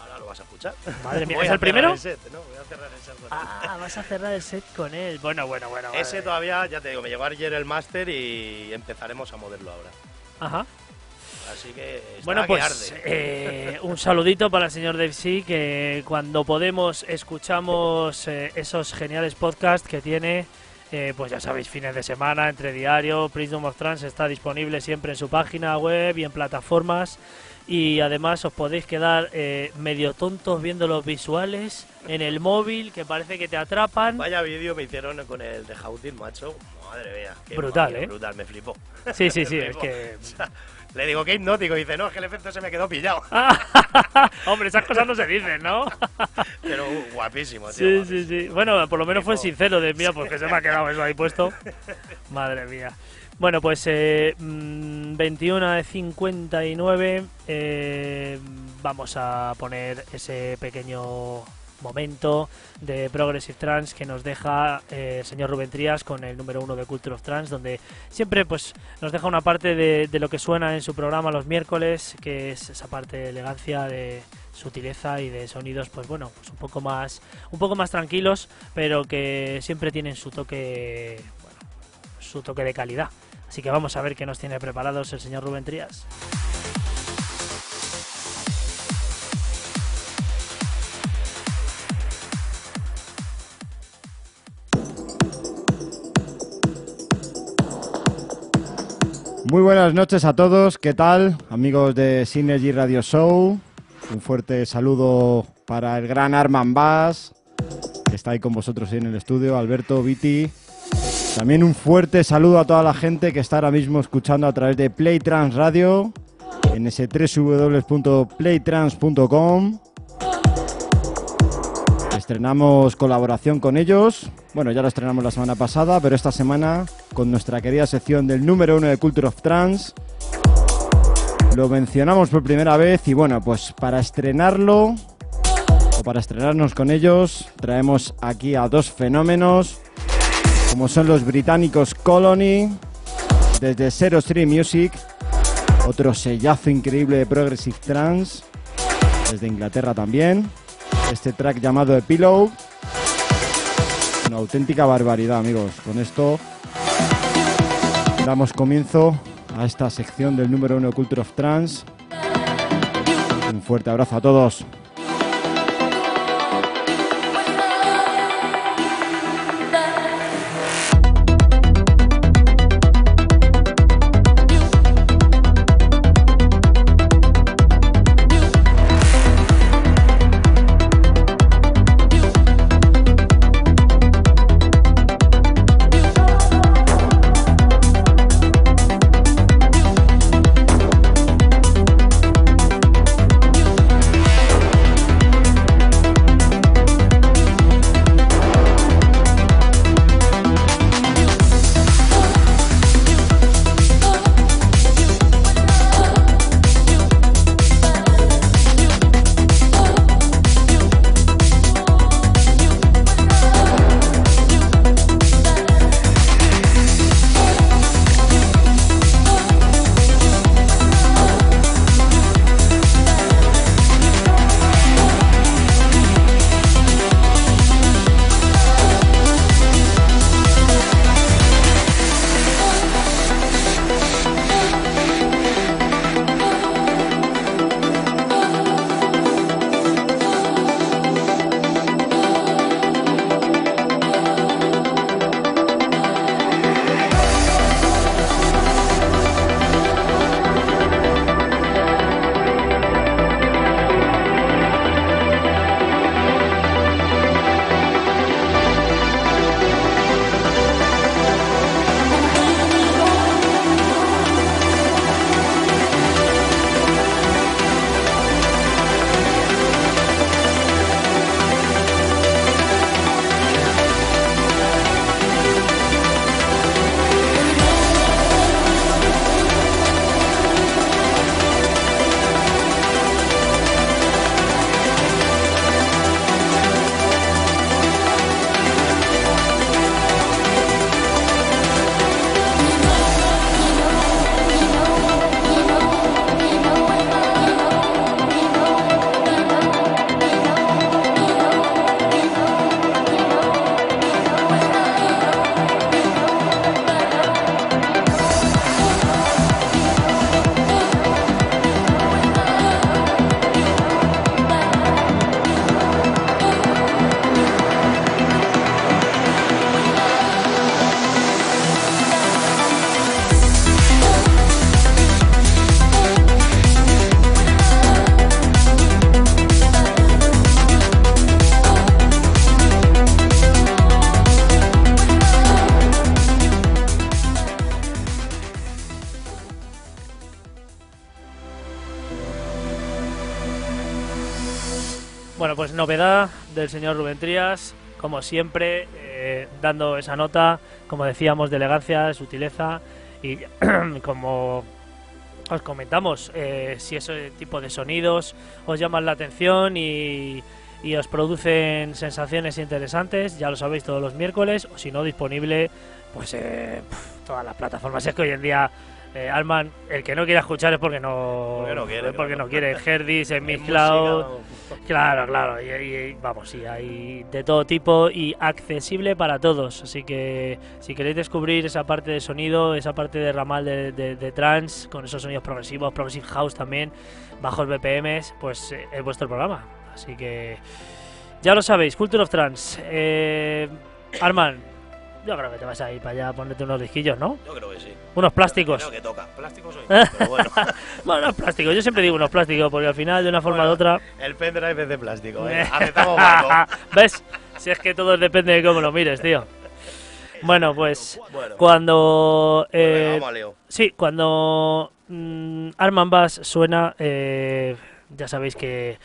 Ahora lo vas a escuchar. Madre mía, ¿es el primero? el set, ¿no? Voy a cerrar el set con él. Ah, vas a cerrar el set con él. Bueno, bueno, bueno. Ese vale. todavía, ya te digo, me llegó ayer el máster y empezaremos a moverlo ahora. Ajá. Así que está Bueno, pues eh, un saludito para el señor Dave C, que cuando podemos escuchamos eh, esos geniales podcasts que tiene. eh, pues ya sabéis, fines de semana, entre diario, Prism of Trans está disponible siempre en su página web y en plataformas. Y además os podéis quedar eh, medio tontos viendo los visuales en el móvil que parece que te atrapan. Vaya vídeo me hicieron con el de Houghton, macho. Madre mía. Brutal, ¿eh? Brutal, me flipó. Sí, sí, sí, es que... Le digo que hipnótico. Y dice, no, es que el efecto se me quedó pillado. Hombre, esas cosas no se dicen, ¿no? Pero uh, guapísimo, tío. Sí, sí, guapísimo. sí. Bueno, por lo menos fue sincero de mía, porque se me ha quedado eso ahí puesto. Madre mía. Bueno, pues eh, mm, 21 de 59. eh, vamos a poner ese pequeño momento de Progressive Trans que nos deja eh, el señor Rubén Trías con el número uno de Culture of Trans, donde siempre pues nos deja una parte de, lo que suena en su programa los miércoles, que es esa parte de elegancia, de sutileza y de sonidos, pues bueno, pues un poco más, un poco más tranquilos, pero que siempre tienen su toque, su toque de calidad. Así que vamos a ver qué nos tiene preparados el señor Rubén Trías. Muy buenas noches a todos, ¿qué tal? Amigos de Synergy Radio Show. Un fuerte saludo para el gran Arman Bass, que está ahí con vosotros en el estudio, Alberto, Viti. También un fuerte saludo a toda la gente que está ahora mismo escuchando a través de Playtrans Radio, en ese. Estrenamos colaboración con ellos. Bueno, ya lo estrenamos la semana pasada, pero esta semana con nuestra querida sección del número uno de Culture of Trans. Lo mencionamos por primera vez y bueno, pues para estrenarlo o para estrenarnos con ellos, traemos aquí a dos fenómenos, como son los británicos Colony, desde Zero Stream Music, otro sellazo increíble de Progressive Trance, desde Inglaterra también. Este track llamado Epilogue. Una auténtica barbaridad, amigos. Con esto damos comienzo a esta sección del número uno de Culture of Trance. Un fuerte abrazo a todos. Pues novedad del señor Rubén Trías, como siempre, eh, dando esa nota, como decíamos, de elegancia, de sutileza y como os comentamos, eh, si ese tipo de sonidos os llaman la atención y, y os producen sensaciones interesantes, ya lo sabéis todos los miércoles, o si no, disponible pues eh, todas las plataformas. Es que hoy en día, eh, Alman, el que no quiera escuchar es porque no, Porque no quiere, porque pero no quiere. Herdis, en Mixcloud, Claro, claro, y, vamos, sí, hay de todo tipo y accesible para todos. Así que si queréis descubrir esa parte de sonido, esa parte de ramal de, de, trance, con esos sonidos progresivos, progressive house también, bajos BPMs, pues eh, es vuestro programa. Así que ya lo sabéis, Culture of Trance. Eh, Arman, yo creo que te vas a ir para allá a ponerte unos disquillos, ¿no? Yo creo que sí. Unos plásticos. Creo que toca. Plásticos yo, pero bueno. Bueno, unos plásticos, yo siempre digo unos plásticos porque al final de una forma u Bueno, otra... El pendrive es de plástico, ¿eh? Aceptamos. ¿Ves? Si es que todo depende de cómo lo mires, tío. Bueno, pues Bueno, cuando... venga, eh, a Leo. sí, cuando mm, Arman Bass suena, eh, ya sabéis que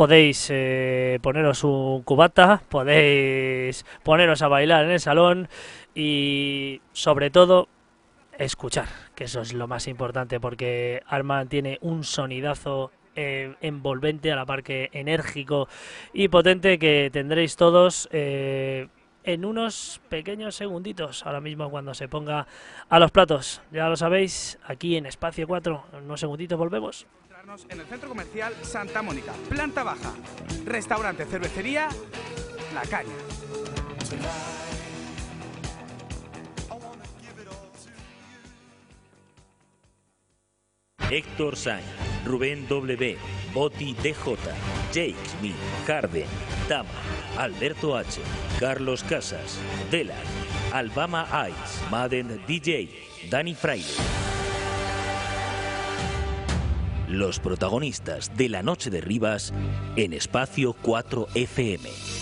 podéis eh, poneros un cubata, podéis poneros a bailar en el salón y sobre todo escuchar, que eso es lo más importante porque Arman tiene un sonidazo eh, envolvente a la par que enérgico y potente que tendréis todos eh, en unos pequeños segunditos ahora mismo cuando se ponga a los platos. Ya lo sabéis, aquí en Espacio 4, en unos segunditos volvemos. En el centro comercial Santa Mónica, planta baja. Restaurante, cervecería, La Caña. Héctor Sainz, Rubén W, Boti DJ, Jake Smith, Harden, Tama, Alberto H, Carlos Casas, Delan, Alabama Ice, Madden DJ, Dani Fraile. Los protagonistas de la noche de Rivas en Espacio 4 FM.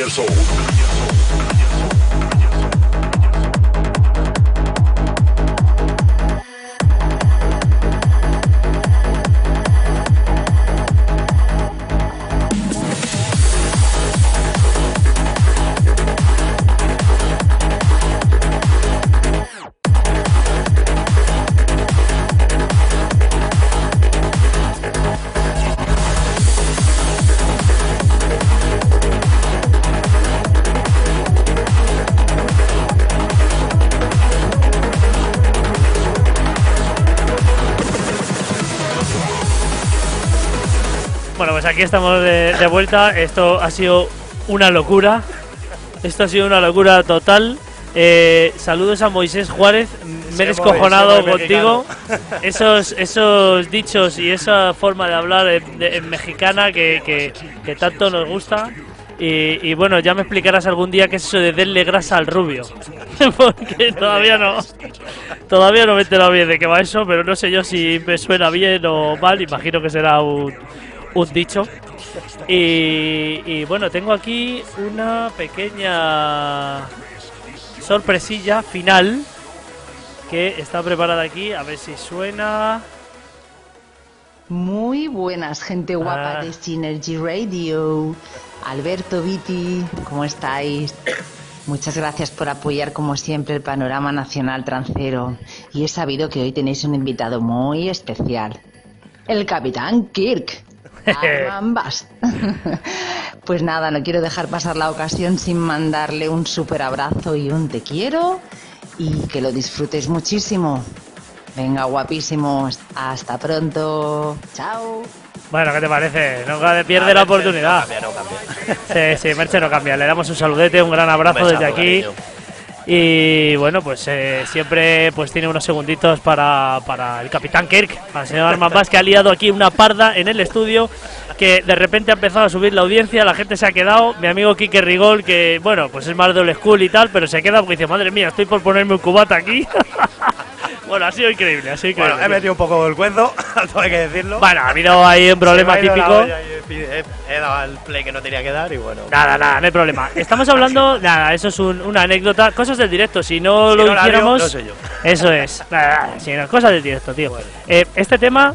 Years old. Aquí estamos de, de vuelta. Esto ha sido una locura. Esto ha sido una locura total. Eh, saludos a Moisés Juárez. Me he descojonado contigo. Esos, esos dichos y esa forma de hablar en, de- en mexicana que, que- que tanto nos gusta. Y, y bueno, ya me explicarás algún día qué es eso de darle grasa al rubio. Porque todavía no. Todavía no me he enterado bien de qué va eso, pero no sé yo si me suena bien o mal. Imagino que será un, un dicho. Y, y bueno, tengo aquí una pequeña sorpresilla final que está preparada aquí. A ver si suena. Muy buenas, gente guapa Ah. de Synergy Radio. Alberto, Viti, ¿cómo estáis? Muchas gracias por apoyar como siempre el panorama nacional trancero. Y he sabido que hoy tenéis un invitado muy especial. El Capitán Kirk. Arman Bast. Pues nada, no quiero dejar pasar la ocasión sin mandarle un super abrazo y un te quiero y que lo disfrutéis muchísimo. Venga, guapísimos. Hasta pronto. Chao. Bueno, ¿qué te parece? No ca- pierde la oportunidad. No cambia, no cambia. Sí, sí, Merche no cambia. Le damos un saludete, un gran abrazo Besazo, desde aquí. cariño. Y bueno, pues eh, siempre pues tiene unos segunditos para, para el Capitán Kirk, para el señor Arman Bass, que ha liado aquí una parda en el estudio, que de repente ha empezado a subir la audiencia, la gente se ha quedado. Mi amigo Quique Rigol, que bueno, pues es más de old school y tal, pero se queda porque dice, madre mía, estoy por ponerme un cubata aquí. bueno, ha sido increíble, ha sido increíble. Bueno, he metido un poco el cuento, todo hay que decirlo. Bueno, ha habido ahí un problema típico. He, dado el play que no tenía que dar y bueno. Nada, nada, no hay problema. Estamos hablando, nada, eso es un- una anécdota, cosas del directo. Si no Si lo no hiciéramos, no sé yo. eso es. Nada, sí, no, cosas del directo, tío. Eh, este tema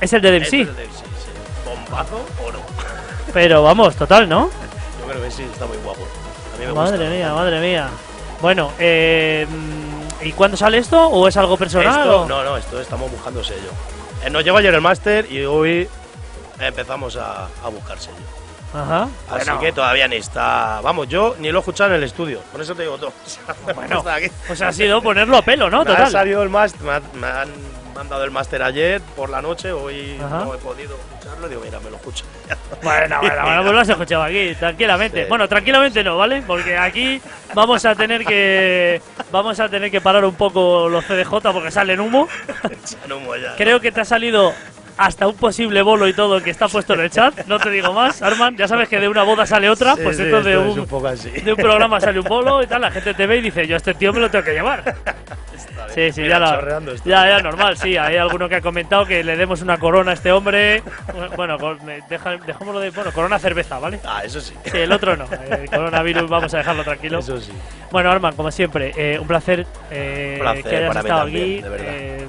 es el de Este DMC, es el del sí, sí. ¿Bombazo o no? pero vamos, total, ¿no? Yo creo que sí, está muy guapo. A mí me Madre gusta. mía, madre mía. Bueno, eh, ¿y cuándo sale esto? ¿O es algo personal? Esto, o- no, no, esto estamos buscando sello. Eh, Nos llegó ayer el máster y hoy empezamos a, a buscar sello. Ajá. Así Bueno, que todavía ni está. Vamos, yo ni lo he escuchado en el estudio. Con eso te digo todo. Bueno, pues ha sido ponerlo a pelo, ¿no? Me ha Total. salido el máster, me, ha- me han mandado el máster ayer por la noche. Hoy Ajá. no he podido escucharlo. Digo, mira, me lo escucho. Bueno, bueno, bueno, pues lo has escuchado aquí, tranquilamente. Sí. Bueno, tranquilamente no, ¿vale? Porque aquí vamos a tener que vamos a tener que parar un poco los CDJ porque salen humo. Humo ya. Creo que te ha salido hasta un posible bolo y todo que está puesto en el chat. No te digo más, Arman. Ya sabes que de una boda sale otra, Sí, pues sí, esto de un, un así. de un programa sale un bolo y tal. La gente te ve y dice, yo a este tío me lo tengo que llevar. Sí, sí, Mira, ya, la- ya, ya, normal, sí. Hay alguno que ha comentado que le demos una corona a este hombre. Bueno, deja- dejémoslo de. Bueno, corona cerveza, ¿vale? Ah, eso sí. Sí, el otro no. El coronavirus, vamos a dejarlo tranquilo. Eso sí. Bueno, Arman, como siempre, eh, un placer, eh, Placer que hayas estado también, aquí. de verdad. eh,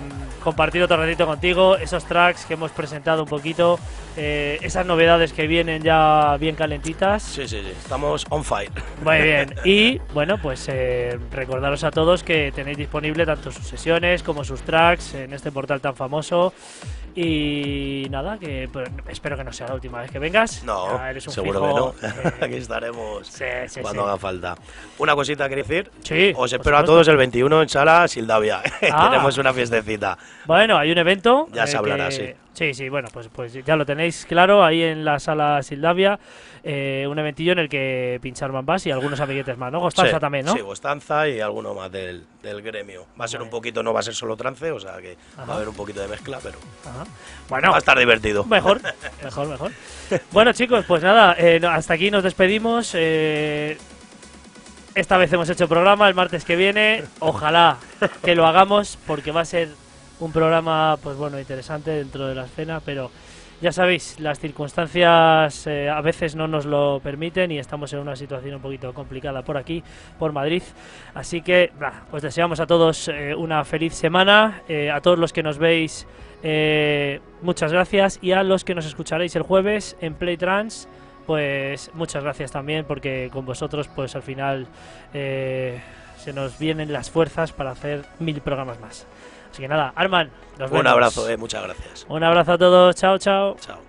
compartir otro ratito contigo, esos tracks que hemos presentado un poquito, eh, esas novedades que vienen ya bien calentitas. Sí, sí, sí. Estamos on fire. Muy bien. Y bueno, pues eh, recordaros a todos que tenéis disponible tanto sus sesiones como sus tracks en este portal tan famoso. Y nada, que pues, espero que no sea la última vez que vengas. No, Ya eres un seguro fijo, que no. eh, Aquí estaremos sí, sí, cuando sí. haga falta. Una cosita quería decir. Sí, Os espero a todos el 21 en Sala Sildavia. Ah. Tenemos una fiestecita. Bueno, hay un evento. Ya se eh, hablará, que- sí. Sí, sí, bueno, pues, pues ya lo tenéis claro ahí en la sala Sildavia. eh, un eventillo en el que pinchar Bass y algunos amiguetes más, ¿no? Gostanza Sí, también, ¿no? Sí, Gostanza y alguno más del, del gremio. Va a ser un poquito, no va a ser solo trance, o sea que va a haber un poquito de mezcla, pero Ajá. Bueno, va a estar divertido. Mejor, mejor, mejor. Bueno, chicos, pues nada, eh, hasta aquí nos despedimos. eh, esta vez hemos hecho programa, el martes que viene. Ojalá que lo hagamos, porque va a ser un programa, pues bueno, interesante dentro de la escena, pero ya sabéis, las circunstancias eh, a veces no nos lo permiten y estamos en una situación un poquito complicada por aquí, por Madrid. Así que, bah, deseamos a todos eh, una feliz semana, eh, a todos los que nos veis, muchas gracias y a los que nos escucharéis el jueves en Playtrans, pues muchas gracias también porque con vosotros, pues al final se nos vienen las fuerzas para hacer mil programas más. Así que nada, Arman, nos Un vemos. abrazo, eh, muchas gracias. Un abrazo a todos, chao, chao. Chao.